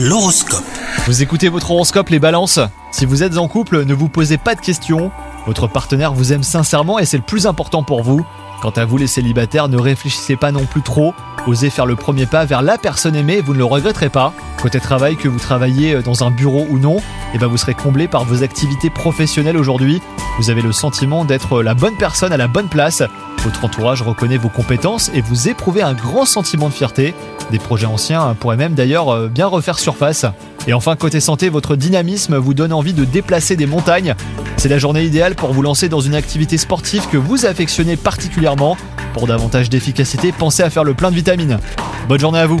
L'horoscope. Vous écoutez votre horoscope les balances Si vous êtes en couple, ne vous posez pas de questions. Votre partenaire vous aime sincèrement et c'est le plus important pour vous. Quant à vous les célibataires, ne réfléchissez pas non plus trop. Osez faire le premier pas vers la personne aimée, vous ne le regretterez pas. Côté travail, que vous travaillez dans un bureau ou non, et ben vous serez comblé par vos activités professionnelles aujourd'hui. Vous avez le sentiment d'être la bonne personne à la bonne place. Votre entourage reconnaît vos compétences et vous éprouvez un grand sentiment de fierté. Des projets anciens pourraient même d'ailleurs euh, bien refaire surface. Et enfin, côté santé, votre dynamisme vous donne envie de déplacer des montagnes. C'est la journée idéale pour vous lancer dans une activité sportive que vous affectionnez particulièrement. Pour davantage d'efficacité, pensez à faire le plein de vitamines. Bonne journée à vous